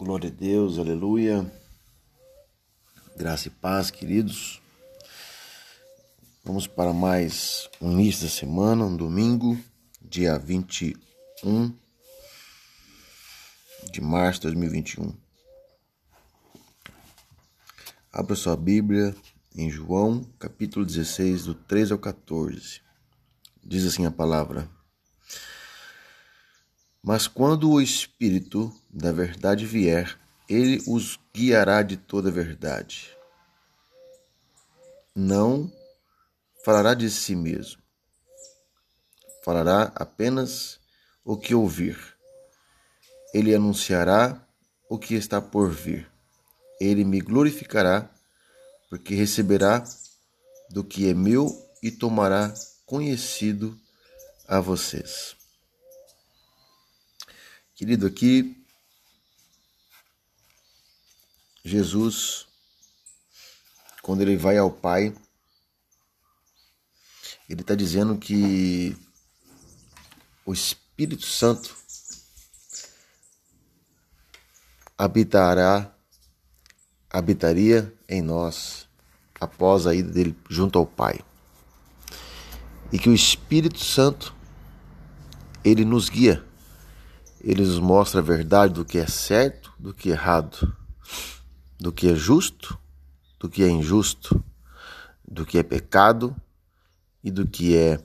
Glória a Deus, aleluia. Graça e paz, queridos. Vamos para mais um início da semana, um domingo, dia 21 de março de 2021. Abra sua Bíblia em João, capítulo 16, do 13 ao 14. Diz assim a palavra: Mas quando o Espírito da verdade vier, ele os guiará de toda a verdade. Não falará de si mesmo, falará apenas o que ouvir. Ele anunciará o que está por vir. Ele me glorificará, porque receberá do que é meu e tomará conhecido a vocês. Querido, aqui Jesus, quando ele vai ao Pai, ele está dizendo que o Espírito Santo habitará, habitaria em nós após a ida dele junto ao Pai. E que o Espírito Santo ele nos guia, ele nos mostra a verdade do que é certo, do que é errado do que é justo, do que é injusto, do que é pecado e do que é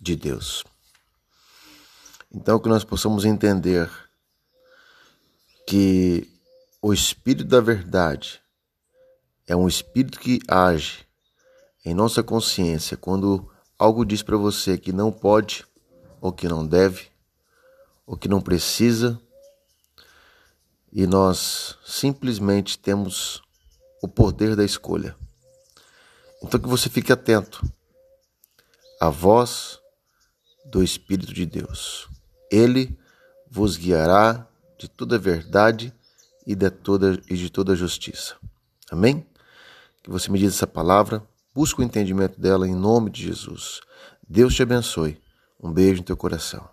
de Deus. Então, que nós possamos entender que o Espírito da Verdade é um Espírito que age em nossa consciência quando algo diz para você que não pode, ou que não deve, ou que não precisa, e nós simplesmente temos o poder da escolha. Então que você fique atento à voz do Espírito de Deus. Ele vos guiará de toda verdade e de toda, e de toda justiça. Amém? Que você me diz essa palavra, busque o entendimento dela em nome de Jesus. Deus te abençoe. Um beijo no teu coração.